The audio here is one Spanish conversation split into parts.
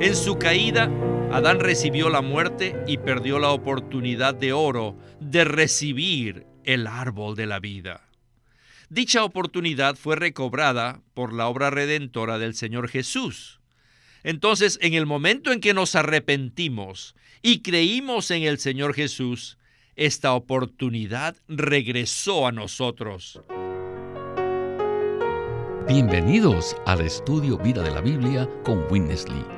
En su caída, Adán recibió la muerte y perdió la oportunidad de oro de recibir el árbol de la vida. Dicha oportunidad fue recobrada por la obra redentora del Señor Jesús. Entonces, en el momento en que nos arrepentimos y creímos en el Señor Jesús, esta oportunidad regresó a nosotros. Bienvenidos al estudio Vida de la Biblia con Witness Lee.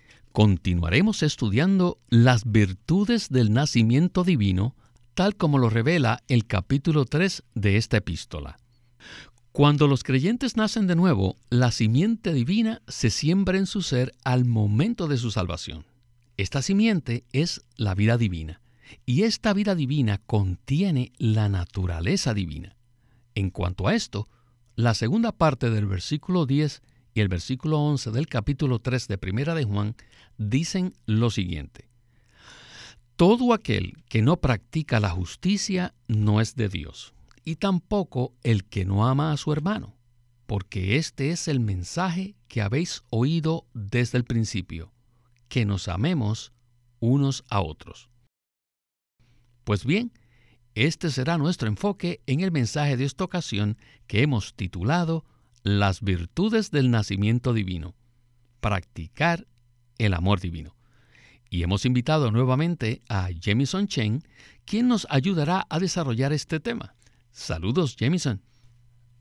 continuaremos estudiando las virtudes del nacimiento divino, tal como lo revela el capítulo 3 de esta epístola. Cuando los creyentes nacen de nuevo, la simiente divina se siembra en su ser al momento de su salvación. Esta simiente es la vida divina, y esta vida divina contiene la naturaleza divina. En cuanto a esto, la segunda parte del versículo 10 y el versículo 11 del capítulo 3 de Primera de Juan dicen lo siguiente. Todo aquel que no practica la justicia no es de Dios, y tampoco el que no ama a su hermano, porque este es el mensaje que habéis oído desde el principio, que nos amemos unos a otros. Pues bien, este será nuestro enfoque en el mensaje de esta ocasión que hemos titulado Las virtudes del nacimiento divino. Practicar el amor divino. Y hemos invitado nuevamente a Jemison Chen, quien nos ayudará a desarrollar este tema. Saludos, Jemison.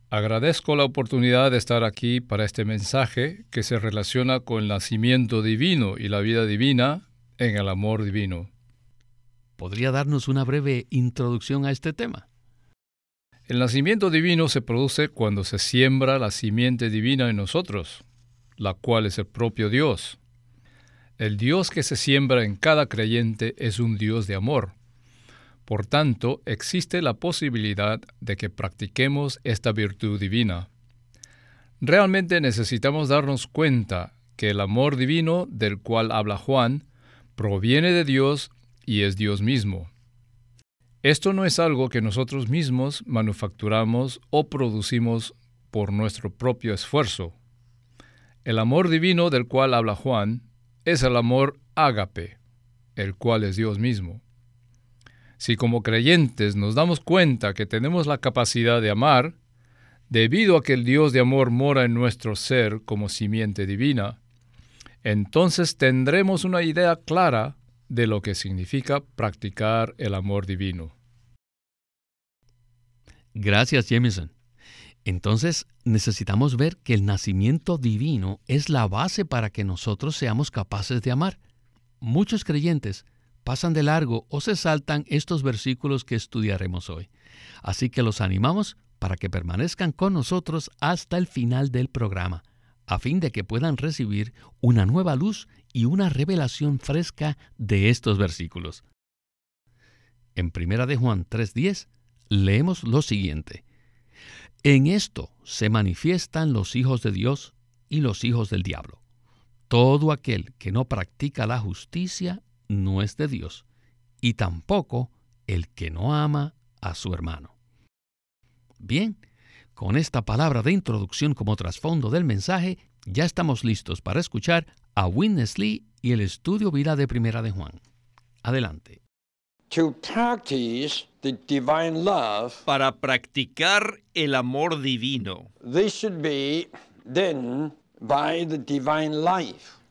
Agradezco la oportunidad de estar aquí para este mensaje que se relaciona con el nacimiento divino y la vida divina en el amor divino. ¿Podría darnos una breve introducción a este tema? El nacimiento divino se produce cuando se siembra la simiente divina en nosotros, la cual es el propio Dios. El Dios que se siembra en cada creyente es un Dios de amor. Por tanto, existe la posibilidad de que practiquemos esta virtud divina. Realmente necesitamos darnos cuenta que el amor divino del cual habla Juan proviene de Dios y es Dios mismo. Esto no es algo que nosotros mismos manufacturamos o producimos por nuestro propio esfuerzo. El amor divino del cual habla Juan es el amor ágape, el cual es Dios mismo. Si como creyentes nos damos cuenta que tenemos la capacidad de amar, debido a que el Dios de amor mora en nuestro ser como simiente divina, entonces tendremos una idea clara de lo que significa practicar el amor divino. Gracias, Jameson. Entonces necesitamos ver que el nacimiento divino es la base para que nosotros seamos capaces de amar. Muchos creyentes pasan de largo o se saltan estos versículos que estudiaremos hoy. Así que los animamos para que permanezcan con nosotros hasta el final del programa, a fin de que puedan recibir una nueva luz y una revelación fresca de estos versículos. En 1 de Juan 3:10 leemos lo siguiente: en esto se manifiestan los hijos de Dios y los hijos del diablo. Todo aquel que no practica la justicia no es de Dios, y tampoco el que no ama a su hermano. Bien, con esta palabra de introducción como trasfondo del mensaje, ya estamos listos para escuchar a Witness Lee y el estudio vida de Primera de Juan. Adelante. para practicar el amor divino.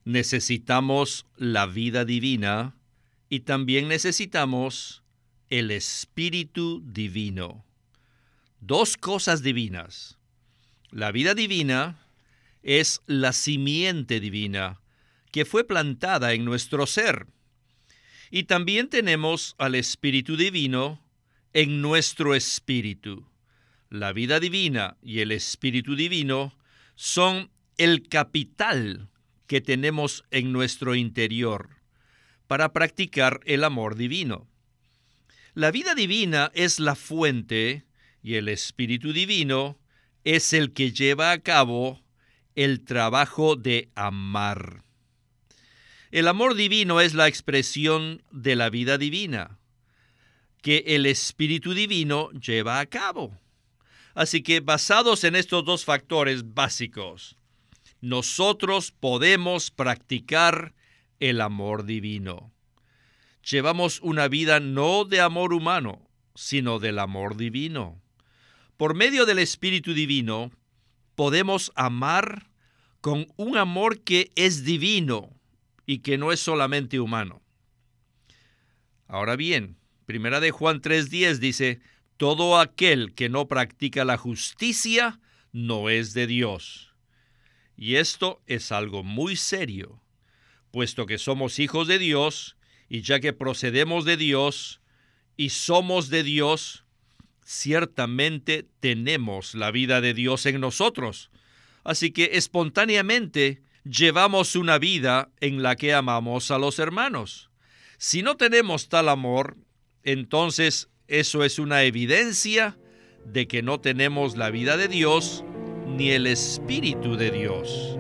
Necesitamos la vida divina y también necesitamos el Espíritu Divino. Dos cosas divinas. La vida divina es la simiente divina que fue plantada en nuestro ser y también tenemos al Espíritu Divino en nuestro espíritu. La vida divina y el Espíritu Divino son el capital que tenemos en nuestro interior para practicar el amor divino. La vida divina es la fuente y el Espíritu Divino es el que lleva a cabo el trabajo de amar. El amor divino es la expresión de la vida divina que el Espíritu Divino lleva a cabo. Así que basados en estos dos factores básicos, nosotros podemos practicar el amor divino. Llevamos una vida no de amor humano, sino del amor divino. Por medio del Espíritu Divino, podemos amar con un amor que es divino y que no es solamente humano. Ahora bien, Primera de Juan 3:10 dice, todo aquel que no practica la justicia no es de Dios. Y esto es algo muy serio, puesto que somos hijos de Dios, y ya que procedemos de Dios y somos de Dios, ciertamente tenemos la vida de Dios en nosotros. Así que espontáneamente llevamos una vida en la que amamos a los hermanos. Si no tenemos tal amor, entonces eso es una evidencia de que no tenemos la vida de Dios ni el Espíritu de Dios.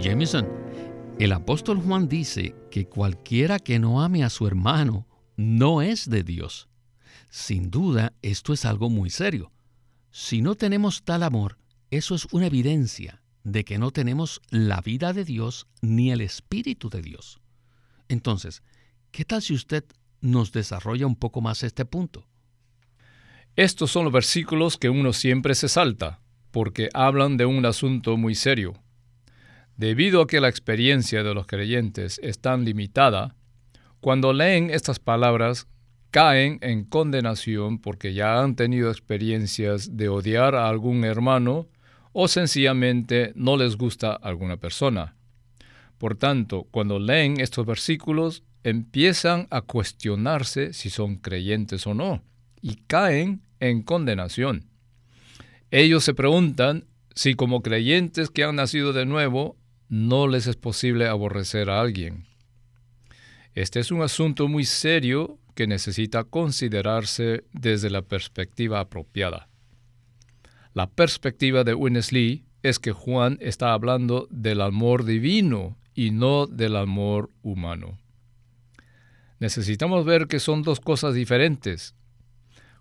Jameson, el apóstol Juan dice que cualquiera que no ame a su hermano no es de Dios. Sin duda, esto es algo muy serio. Si no tenemos tal amor, eso es una evidencia de que no tenemos la vida de Dios ni el Espíritu de Dios. Entonces, ¿qué tal si usted nos desarrolla un poco más este punto? Estos son los versículos que uno siempre se salta, porque hablan de un asunto muy serio. Debido a que la experiencia de los creyentes es tan limitada, cuando leen estas palabras caen en condenación porque ya han tenido experiencias de odiar a algún hermano o sencillamente no les gusta alguna persona. Por tanto, cuando leen estos versículos, empiezan a cuestionarse si son creyentes o no, y caen en condenación. Ellos se preguntan si como creyentes que han nacido de nuevo, no les es posible aborrecer a alguien. Este es un asunto muy serio que necesita considerarse desde la perspectiva apropiada. La perspectiva de Winnesley es que Juan está hablando del amor divino y no del amor humano. Necesitamos ver que son dos cosas diferentes.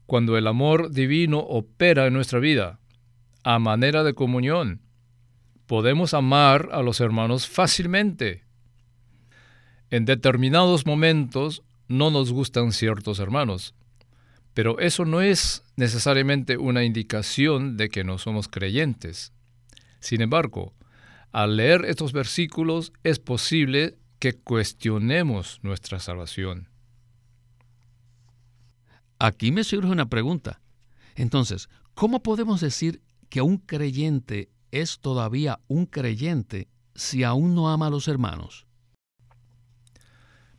Cuando el amor divino opera en nuestra vida, a manera de comunión, podemos amar a los hermanos fácilmente. En determinados momentos no nos gustan ciertos hermanos, pero eso no es necesariamente una indicación de que no somos creyentes. Sin embargo, al leer estos versículos es posible que cuestionemos nuestra salvación. Aquí me surge una pregunta. Entonces, ¿cómo podemos decir que un creyente es todavía un creyente si aún no ama a los hermanos?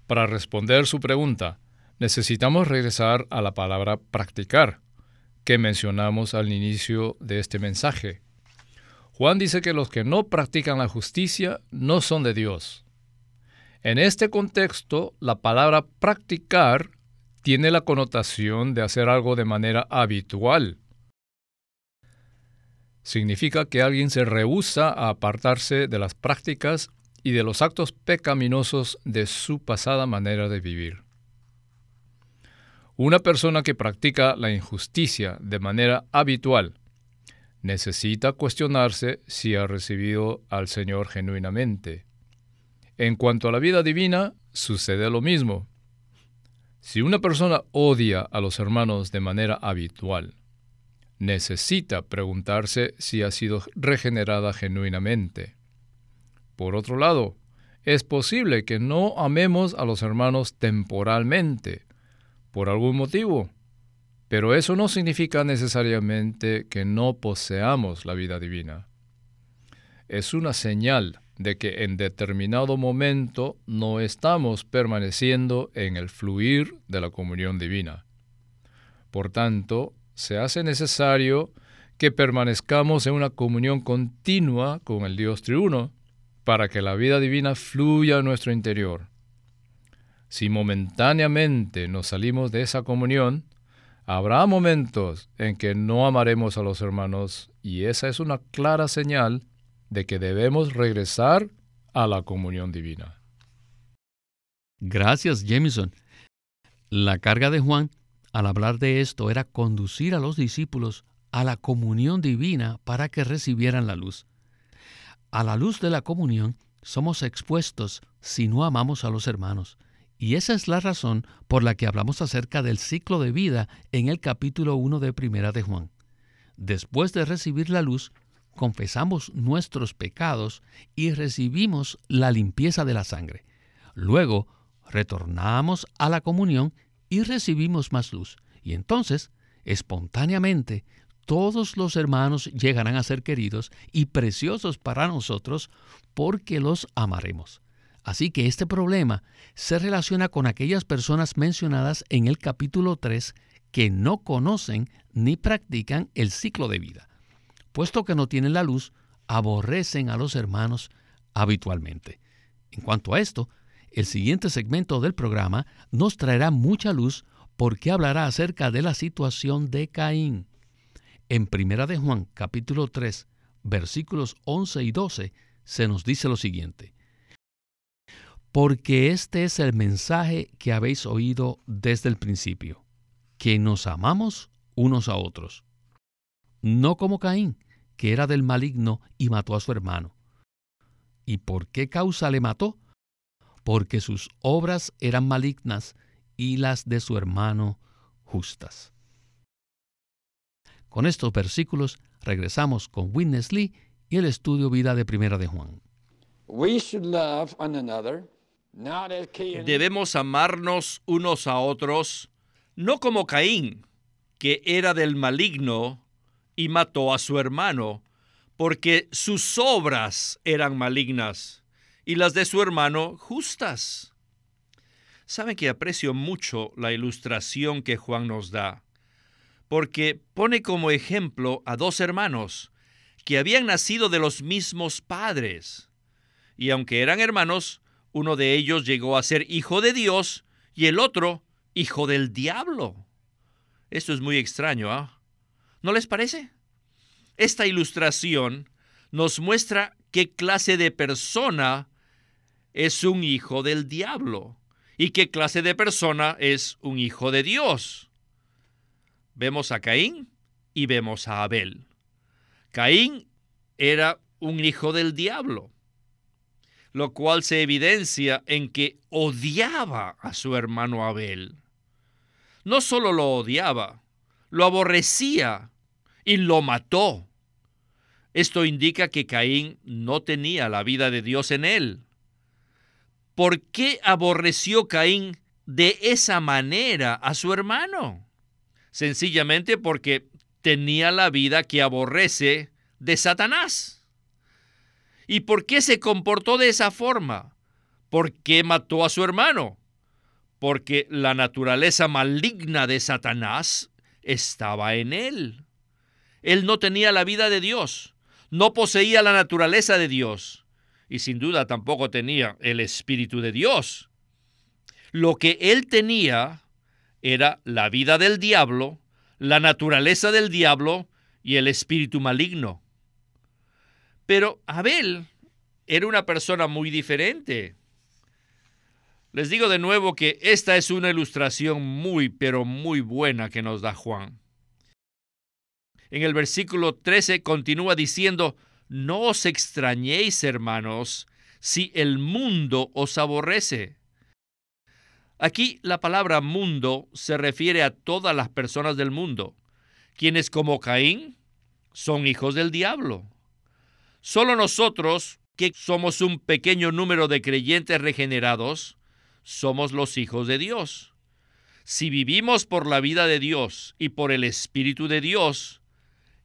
Para responder su pregunta, necesitamos regresar a la palabra practicar, que mencionamos al inicio de este mensaje. Juan dice que los que no practican la justicia no son de Dios. En este contexto, la palabra practicar tiene la connotación de hacer algo de manera habitual. Significa que alguien se rehúsa a apartarse de las prácticas y de los actos pecaminosos de su pasada manera de vivir. Una persona que practica la injusticia de manera habitual necesita cuestionarse si ha recibido al Señor genuinamente. En cuanto a la vida divina, sucede lo mismo. Si una persona odia a los hermanos de manera habitual, necesita preguntarse si ha sido regenerada genuinamente. Por otro lado, es posible que no amemos a los hermanos temporalmente, por algún motivo. Pero eso no significa necesariamente que no poseamos la vida divina. Es una señal de que en determinado momento no estamos permaneciendo en el fluir de la comunión divina. Por tanto, se hace necesario que permanezcamos en una comunión continua con el Dios triuno para que la vida divina fluya en nuestro interior. Si momentáneamente nos salimos de esa comunión, habrá momentos en que no amaremos a los hermanos y esa es una clara señal de que debemos regresar a la comunión divina. Gracias, Jameson. La carga de Juan al hablar de esto era conducir a los discípulos a la comunión divina para que recibieran la luz. A la luz de la comunión somos expuestos si no amamos a los hermanos. Y esa es la razón por la que hablamos acerca del ciclo de vida en el capítulo 1 de Primera de Juan. Después de recibir la luz, confesamos nuestros pecados y recibimos la limpieza de la sangre. Luego, retornamos a la comunión y recibimos más luz. Y entonces, espontáneamente, todos los hermanos llegarán a ser queridos y preciosos para nosotros porque los amaremos. Así que este problema se relaciona con aquellas personas mencionadas en el capítulo 3 que no conocen ni practican el ciclo de vida. Puesto que no tienen la luz, aborrecen a los hermanos habitualmente. En cuanto a esto, el siguiente segmento del programa nos traerá mucha luz porque hablará acerca de la situación de Caín. En Primera de Juan, capítulo 3, versículos 11 y 12, se nos dice lo siguiente: Porque este es el mensaje que habéis oído desde el principio, que nos amamos unos a otros. No como Caín, que era del maligno y mató a su hermano. ¿Y por qué causa le mató? Porque sus obras eran malignas y las de su hermano justas. Con estos versículos regresamos con Witness Lee y el estudio vida de Primera de Juan. Debemos amarnos unos a otros, no como Caín, que era del maligno y mató a su hermano, porque sus obras eran malignas y las de su hermano justas. Saben que aprecio mucho la ilustración que Juan nos da, porque pone como ejemplo a dos hermanos que habían nacido de los mismos padres, y aunque eran hermanos, uno de ellos llegó a ser hijo de Dios y el otro hijo del diablo. Esto es muy extraño, ¿ah? ¿No les parece? Esta ilustración nos muestra qué clase de persona es un hijo del diablo y qué clase de persona es un hijo de Dios. Vemos a Caín y vemos a Abel. Caín era un hijo del diablo, lo cual se evidencia en que odiaba a su hermano Abel. No solo lo odiaba, lo aborrecía y lo mató. Esto indica que Caín no tenía la vida de Dios en él. ¿Por qué aborreció Caín de esa manera a su hermano? Sencillamente porque tenía la vida que aborrece de Satanás. ¿Y por qué se comportó de esa forma? ¿Por qué mató a su hermano? Porque la naturaleza maligna de Satanás estaba en él. Él no tenía la vida de Dios, no poseía la naturaleza de Dios y sin duda tampoco tenía el Espíritu de Dios. Lo que él tenía era la vida del diablo, la naturaleza del diablo y el espíritu maligno. Pero Abel era una persona muy diferente. Les digo de nuevo que esta es una ilustración muy, pero muy buena que nos da Juan. En el versículo 13 continúa diciendo, no os extrañéis, hermanos, si el mundo os aborrece. Aquí la palabra mundo se refiere a todas las personas del mundo, quienes como Caín son hijos del diablo. Solo nosotros, que somos un pequeño número de creyentes regenerados, somos los hijos de Dios. Si vivimos por la vida de Dios y por el Espíritu de Dios,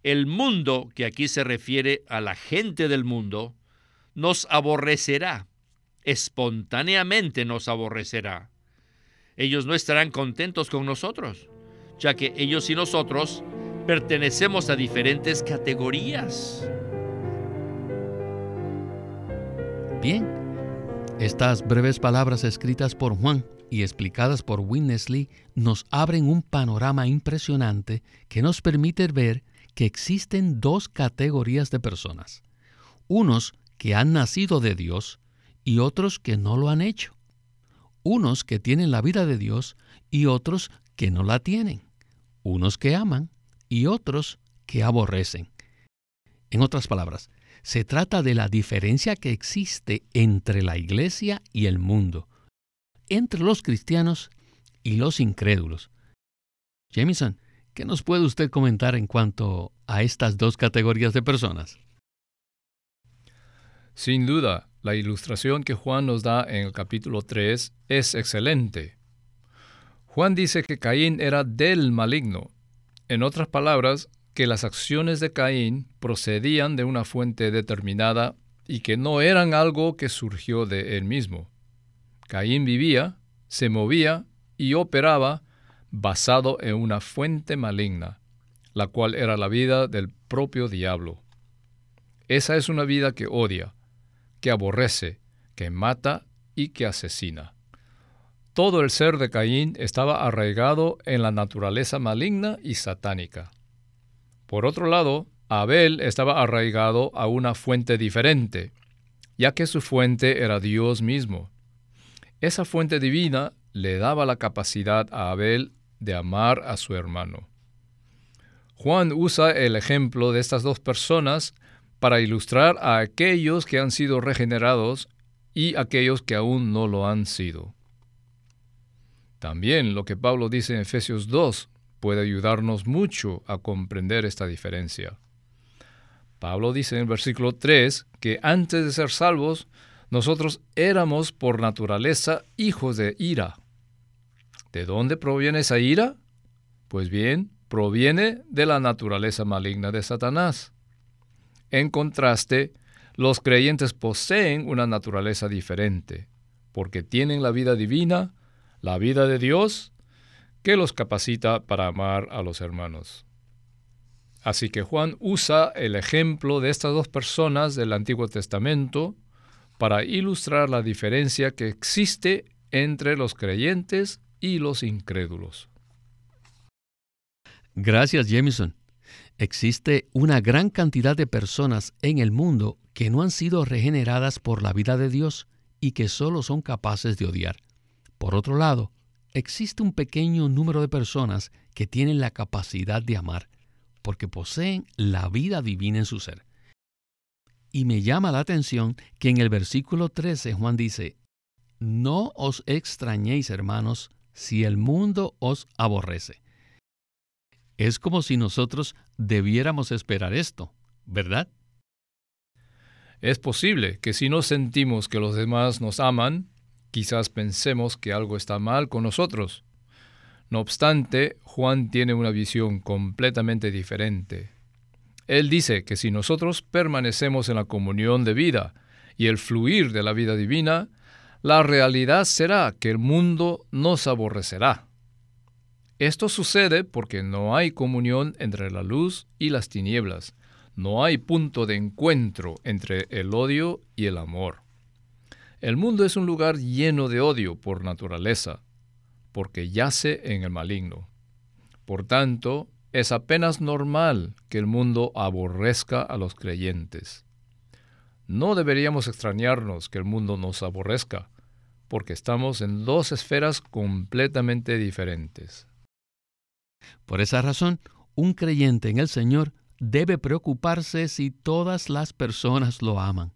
el mundo, que aquí se refiere a la gente del mundo, nos aborrecerá, espontáneamente nos aborrecerá. Ellos no estarán contentos con nosotros, ya que ellos y nosotros pertenecemos a diferentes categorías. Bien, estas breves palabras escritas por Juan y explicadas por Winnesley nos abren un panorama impresionante que nos permite ver que existen dos categorías de personas. Unos que han nacido de Dios y otros que no lo han hecho. Unos que tienen la vida de Dios y otros que no la tienen. Unos que aman y otros que aborrecen. En otras palabras, se trata de la diferencia que existe entre la iglesia y el mundo, entre los cristianos y los incrédulos. Jameson, ¿qué nos puede usted comentar en cuanto a estas dos categorías de personas? Sin duda, la ilustración que Juan nos da en el capítulo 3 es excelente. Juan dice que Caín era del maligno. En otras palabras, que las acciones de Caín procedían de una fuente determinada y que no eran algo que surgió de él mismo. Caín vivía, se movía y operaba basado en una fuente maligna, la cual era la vida del propio diablo. Esa es una vida que odia, que aborrece, que mata y que asesina. Todo el ser de Caín estaba arraigado en la naturaleza maligna y satánica. Por otro lado, Abel estaba arraigado a una fuente diferente, ya que su fuente era Dios mismo. Esa fuente divina le daba la capacidad a Abel de amar a su hermano. Juan usa el ejemplo de estas dos personas para ilustrar a aquellos que han sido regenerados y aquellos que aún no lo han sido. También lo que Pablo dice en Efesios 2 puede ayudarnos mucho a comprender esta diferencia. Pablo dice en el versículo 3 que antes de ser salvos nosotros éramos por naturaleza hijos de ira. ¿De dónde proviene esa ira? Pues bien, proviene de la naturaleza maligna de Satanás. En contraste, los creyentes poseen una naturaleza diferente, porque tienen la vida divina, la vida de Dios, que los capacita para amar a los hermanos. Así que Juan usa el ejemplo de estas dos personas del Antiguo Testamento para ilustrar la diferencia que existe entre los creyentes y los incrédulos. Gracias, Jameson. Existe una gran cantidad de personas en el mundo que no han sido regeneradas por la vida de Dios y que solo son capaces de odiar. Por otro lado, existe un pequeño número de personas que tienen la capacidad de amar, porque poseen la vida divina en su ser. Y me llama la atención que en el versículo 13 Juan dice, No os extrañéis, hermanos, si el mundo os aborrece. Es como si nosotros debiéramos esperar esto, ¿verdad? Es posible que si no sentimos que los demás nos aman, quizás pensemos que algo está mal con nosotros. No obstante, Juan tiene una visión completamente diferente. Él dice que si nosotros permanecemos en la comunión de vida y el fluir de la vida divina, la realidad será que el mundo nos aborrecerá. Esto sucede porque no hay comunión entre la luz y las tinieblas, no hay punto de encuentro entre el odio y el amor. El mundo es un lugar lleno de odio por naturaleza, porque yace en el maligno. Por tanto, es apenas normal que el mundo aborrezca a los creyentes. No deberíamos extrañarnos que el mundo nos aborrezca, porque estamos en dos esferas completamente diferentes. Por esa razón, un creyente en el Señor debe preocuparse si todas las personas lo aman.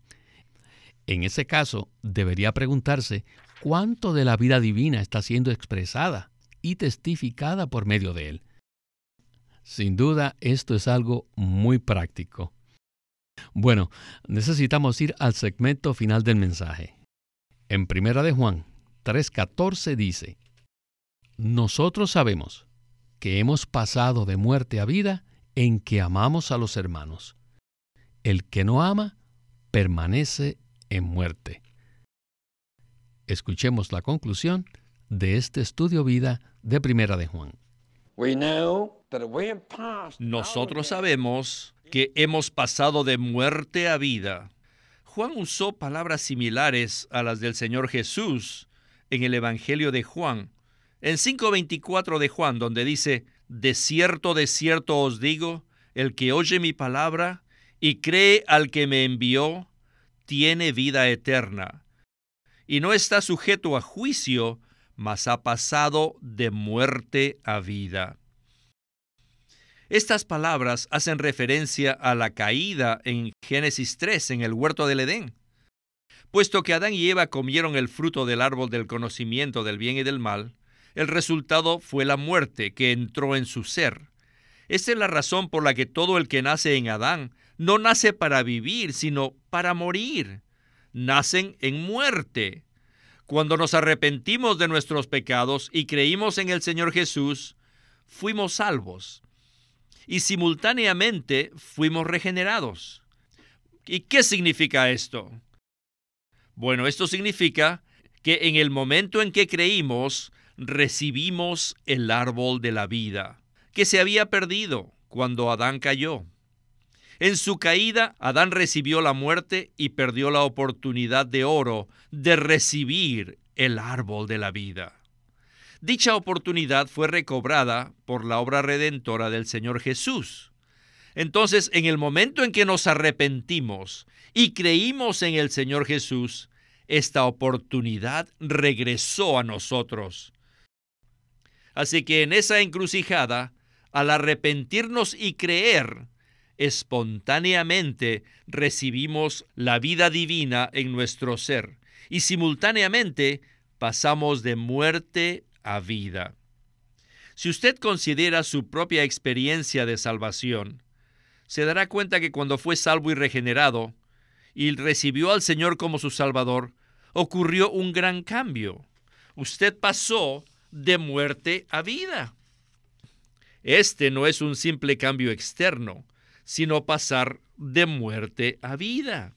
En ese caso, debería preguntarse cuánto de la vida divina está siendo expresada y testificada por medio de él. Sin duda, esto es algo muy práctico. Bueno, necesitamos ir al segmento final del mensaje. En Primera de Juan 3:14 dice: Nosotros sabemos que hemos pasado de muerte a vida en que amamos a los hermanos. El que no ama permanece en muerte. Escuchemos la conclusión de este estudio vida de Primera de Juan. Nosotros sabemos que hemos pasado de muerte a vida. Juan usó palabras similares a las del Señor Jesús en el Evangelio de Juan, en 5.24 de Juan, donde dice, De cierto, de cierto os digo, el que oye mi palabra y cree al que me envió, tiene vida eterna, y no está sujeto a juicio, mas ha pasado de muerte a vida. Estas palabras hacen referencia a la caída en Génesis 3 en el huerto del Edén. Puesto que Adán y Eva comieron el fruto del árbol del conocimiento del bien y del mal, el resultado fue la muerte que entró en su ser. Esta es la razón por la que todo el que nace en Adán no nace para vivir, sino para morir. Nacen en muerte. Cuando nos arrepentimos de nuestros pecados y creímos en el Señor Jesús, fuimos salvos. Y simultáneamente fuimos regenerados. ¿Y qué significa esto? Bueno, esto significa que en el momento en que creímos, recibimos el árbol de la vida, que se había perdido cuando Adán cayó. En su caída, Adán recibió la muerte y perdió la oportunidad de oro de recibir el árbol de la vida. Dicha oportunidad fue recobrada por la obra redentora del Señor Jesús. Entonces, en el momento en que nos arrepentimos y creímos en el Señor Jesús, esta oportunidad regresó a nosotros. Así que en esa encrucijada, al arrepentirnos y creer, espontáneamente recibimos la vida divina en nuestro ser y simultáneamente pasamos de muerte a vida. Si usted considera su propia experiencia de salvación, se dará cuenta que cuando fue salvo y regenerado y recibió al Señor como su Salvador, ocurrió un gran cambio. Usted pasó de muerte a vida. Este no es un simple cambio externo, sino pasar de muerte a vida.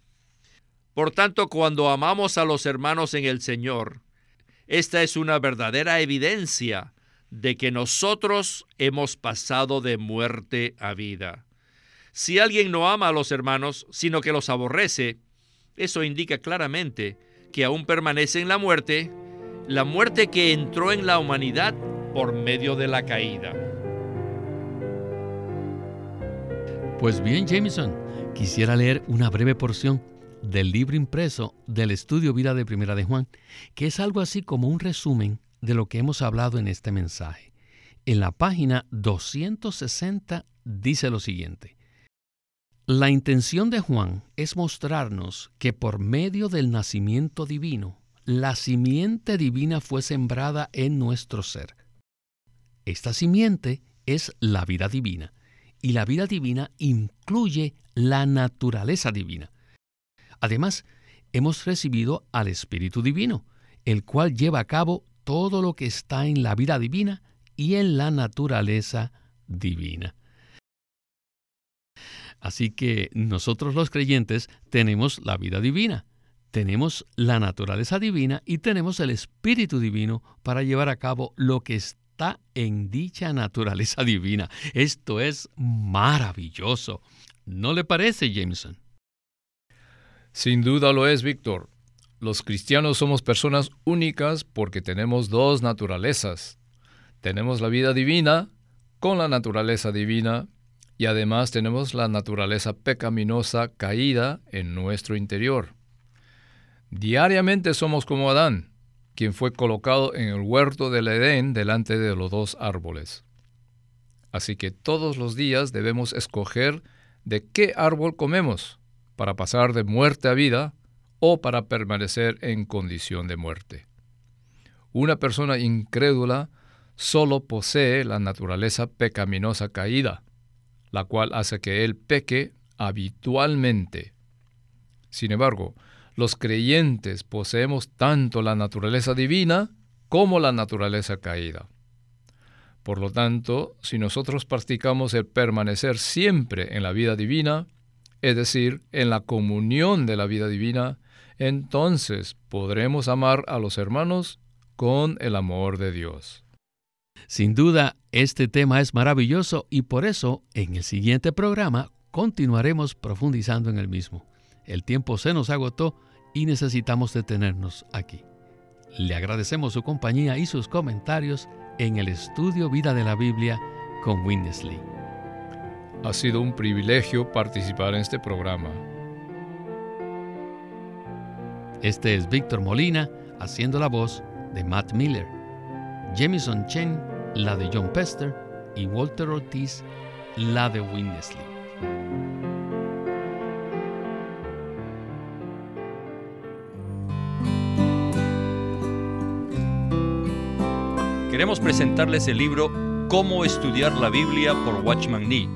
Por tanto, cuando amamos a los hermanos en el Señor, esta es una verdadera evidencia de que nosotros hemos pasado de muerte a vida. Si alguien no ama a los hermanos, sino que los aborrece, eso indica claramente que aún permanece en la muerte, la muerte que entró en la humanidad por medio de la caída. Pues bien, Jameson, quisiera leer una breve porción del libro impreso del estudio Vida de Primera de Juan, que es algo así como un resumen de lo que hemos hablado en este mensaje. En la página 260 dice lo siguiente. La intención de Juan es mostrarnos que por medio del nacimiento divino, la simiente divina fue sembrada en nuestro ser. Esta simiente es la vida divina y la vida divina incluye la naturaleza divina. Además, hemos recibido al Espíritu Divino, el cual lleva a cabo todo lo que está en la vida divina y en la naturaleza divina. Así que nosotros los creyentes tenemos la vida divina, tenemos la naturaleza divina y tenemos el Espíritu Divino para llevar a cabo lo que está en dicha naturaleza divina. Esto es maravilloso. ¿No le parece, Jameson? Sin duda lo es, Víctor. Los cristianos somos personas únicas porque tenemos dos naturalezas. Tenemos la vida divina con la naturaleza divina y además tenemos la naturaleza pecaminosa caída en nuestro interior. Diariamente somos como Adán, quien fue colocado en el huerto del Edén delante de los dos árboles. Así que todos los días debemos escoger de qué árbol comemos para pasar de muerte a vida o para permanecer en condición de muerte. Una persona incrédula solo posee la naturaleza pecaminosa caída, la cual hace que él peque habitualmente. Sin embargo, los creyentes poseemos tanto la naturaleza divina como la naturaleza caída. Por lo tanto, si nosotros practicamos el permanecer siempre en la vida divina, es decir, en la comunión de la vida divina, entonces podremos amar a los hermanos con el amor de Dios. Sin duda, este tema es maravilloso y por eso en el siguiente programa continuaremos profundizando en el mismo. El tiempo se nos agotó y necesitamos detenernos aquí. Le agradecemos su compañía y sus comentarios en el estudio Vida de la Biblia con Winnesley. Ha sido un privilegio participar en este programa. Este es Víctor Molina haciendo la voz de Matt Miller. Jamison Chen, la de John Pester, y Walter Ortiz, la de Winnesley. Queremos presentarles el libro Cómo estudiar la Biblia por Watchman Nee.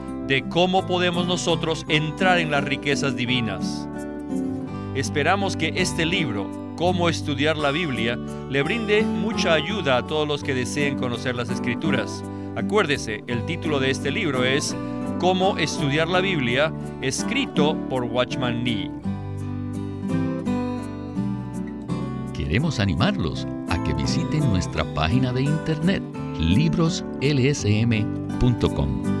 de cómo podemos nosotros entrar en las riquezas divinas. Esperamos que este libro, Cómo estudiar la Biblia, le brinde mucha ayuda a todos los que deseen conocer las escrituras. Acuérdese, el título de este libro es Cómo estudiar la Biblia, escrito por Watchman Nee. Queremos animarlos a que visiten nuestra página de internet libroslsm.com